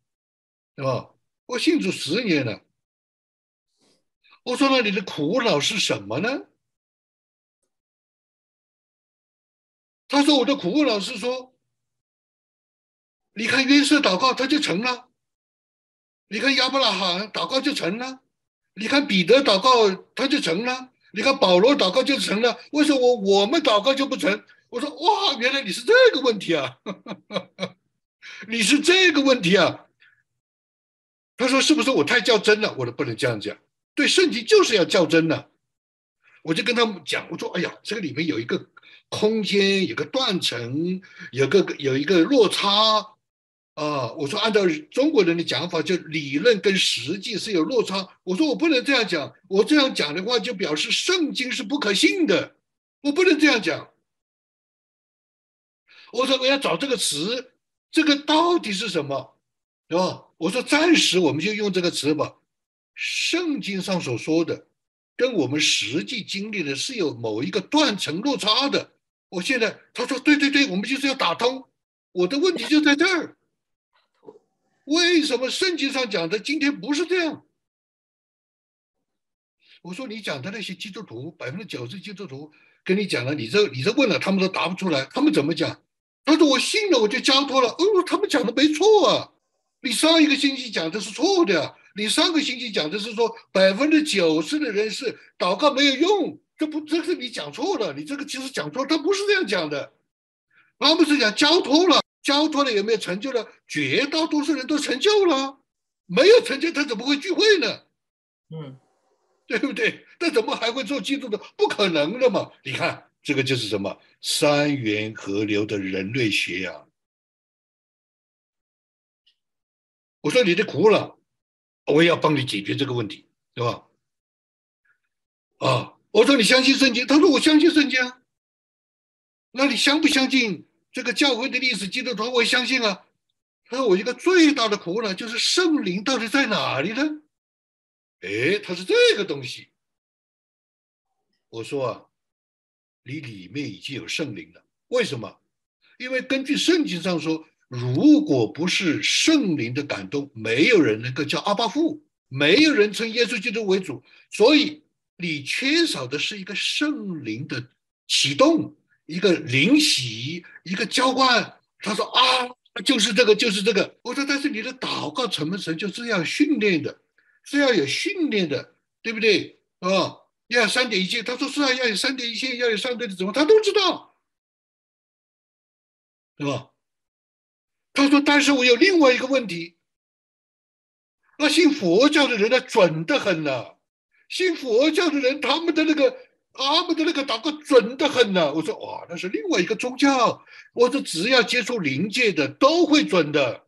对吧？我信主十年了。我说那你的苦恼是什么呢？他说我的苦恼是说，你看约瑟祷告他就成了。你看亚伯拉罕祷告就成了，你看彼得祷告他就成了，你看保罗祷告就成了。为什么我我们祷告就不成？我说哇，原来你是这个问题啊，你是这个问题啊。他说是不是我太较真了？我说不能这样讲，对圣经就是要较真的。我就跟他们讲，我说哎呀，这个里面有一个空间，有个断层，有个有一个落差。啊，我说按照中国人的讲法，就理论跟实际是有落差。我说我不能这样讲，我这样讲的话就表示圣经是不可信的，我不能这样讲。我说我要找这个词，这个到底是什么，对吧？我说暂时我们就用这个词吧。圣经上所说的，跟我们实际经历的是有某一个断层落差的。我现在他说对对对，我们就是要打通。我的问题就在这儿。为什么圣经上讲的今天不是这样？我说你讲的那些基督徒，百分之九十基督徒跟你讲了，你这你这问了，他们都答不出来。他们怎么讲？他说我信了，我就交托了。哦，他们讲的没错啊。你上一个星期讲的是错的，你上个星期讲的是说百分之九十的人是祷告没有用，这不这是你讲错了。你这个其实讲错，他不是这样讲的。他们是讲交托了，交托了有没有成就了？绝大多数人都成就了，没有成就他怎么会聚会呢？嗯。对不对？他怎么还会做基督的？不可能的嘛！你看，这个就是什么三元河流的人类学呀。我说你的苦了，我也要帮你解决这个问题，对吧？啊，我说你相信圣经，他说我相信圣经。那你相不相信这个教会的历史基督徒？我相信啊。他说我一个最大的苦恼就是圣灵到底在哪里呢？哎，它是这个东西。我说啊，你里面已经有圣灵了。为什么？因为根据圣经上说，如果不是圣灵的感动，没有人能够叫阿巴父，没有人称耶稣基督为主。所以你缺少的是一个圣灵的启动，一个灵洗，一个浇灌。他说啊，就是这个，就是这个。我说，但是你的祷告成不成就这样训练的。是要有训练的，对不对？啊，要三点一线。他说是啊，要有三点一线，要有上对的指望，他都知道，对吧？他说，但是我有另外一个问题，那信佛教的人呢，准的很呢。信佛教的人，他们的那个，他们的那个祷告准的很呢。我说，哇，那是另外一个宗教。我说，只要接触灵界的，都会准的。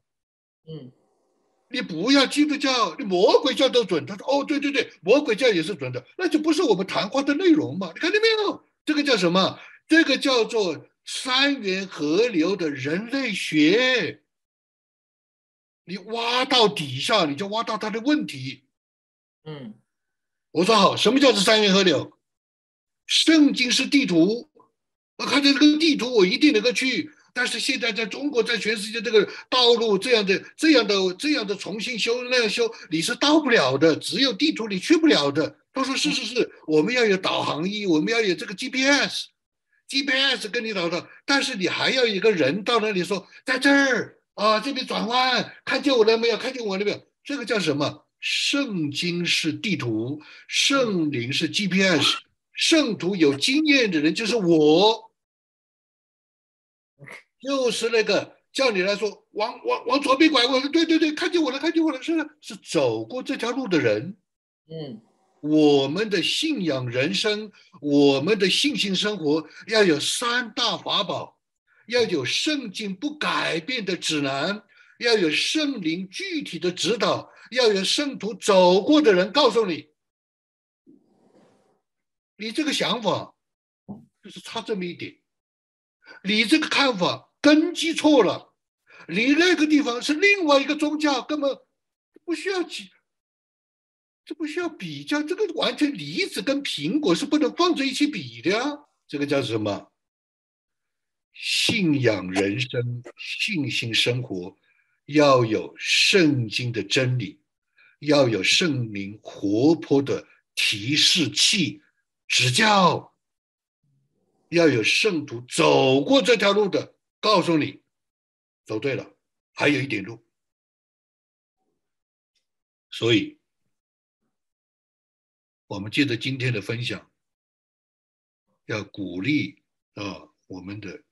嗯。你不要基督教，你魔鬼教都准。他说：“哦，对对对，魔鬼教也是准的，那就不是我们谈话的内容嘛？你看见没有？这个叫什么？这个叫做三元河流的人类学。你挖到底下，你就挖到他的问题。嗯，我说好，什么叫做三元河流？圣经是地图，我看见这个地图，我一定能够去。”但是现在在中国，在全世界这个道路这样的、这样的、这样的重新修那样修，你是到不了的，只有地图你去不了的。他说是是是，我们要有导航仪，我们要有这个 GPS，GPS 跟你导的，但是你还要一个人到那里说，在这儿啊，这边转弯，看见我了没有？看见我了没有？这个叫什么？圣经是地图，圣灵是 GPS，圣徒有经验的人就是我。就是那个叫你来说往往往左边拐，我说对对对，看见我了，看见我了，是是走过这条路的人。嗯，我们的信仰人生，我们的信心生活要有三大法宝，要有圣经不改变的指南，要有圣灵具体的指导，要有圣徒走过的人告诉你，你这个想法就是差这么一点，你这个看法。根基错了，你那个地方是另外一个宗教，根本不需要比，这不需要比较，这个完全梨子跟苹果是不能放在一起比的呀。这个叫什么？信仰人生、信心生活，要有圣经的真理，要有圣灵活泼的提示器指教，要有圣徒走过这条路的。告诉你，走对了，还有一点路，所以，我们借着今天的分享，要鼓励啊，我们的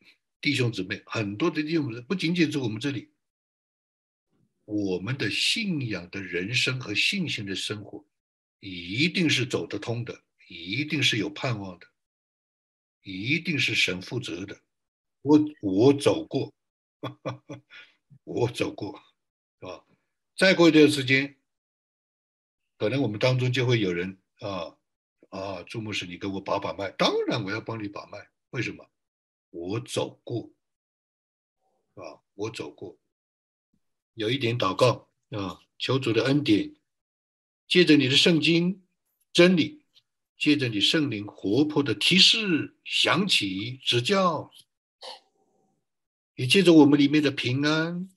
弟兄姊妹，很多的弟兄姊妹，不仅仅是我们这里，我们的信仰的人生和信心的生活，一定是走得通的，一定是有盼望的，一定是神负责的。我我走过，我走过，是吧？再过一段时间，可能我们当中就会有人啊啊，朱牧师，你给我把把脉。当然，我要帮你把脉。为什么？我走过，啊，我走过。有一点祷告啊，求主的恩典，借着你的圣经真理，借着你圣灵活泼的提示、响起、指教。也借着我们里面的平安，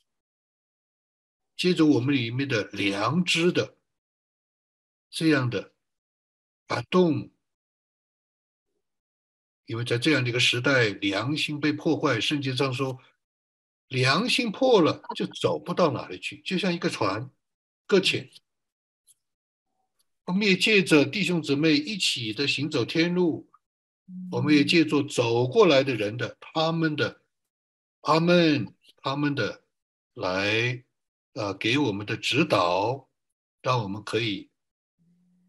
借着我们里面的良知的这样的感动，因为在这样的一个时代，良心被破坏，圣经上说，良心破了就走不到哪里去，就像一个船搁浅。我们也借着弟兄姊妹一起的行走天路，我们也借助走过来的人的他们的他们他们的来，呃，给我们的指导，让我们可以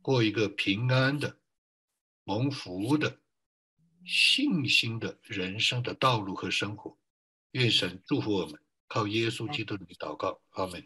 过一个平安的、蒙福的、信心的人生的道路和生活。愿神祝福我们，靠耶稣基督的祷告，阿门。